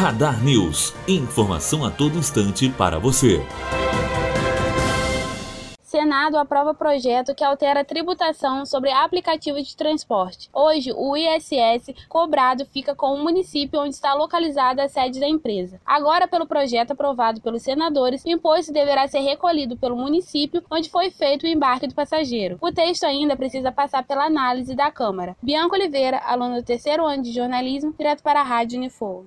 Radar News. Informação a todo instante para você. Senado aprova projeto que altera a tributação sobre aplicativos de transporte. Hoje, o ISS cobrado fica com o município onde está localizada a sede da empresa. Agora, pelo projeto aprovado pelos senadores, o imposto deverá ser recolhido pelo município onde foi feito o embarque do passageiro. O texto ainda precisa passar pela análise da Câmara. Bianca Oliveira, aluno do terceiro ano de jornalismo, direto para a Rádio Unifor.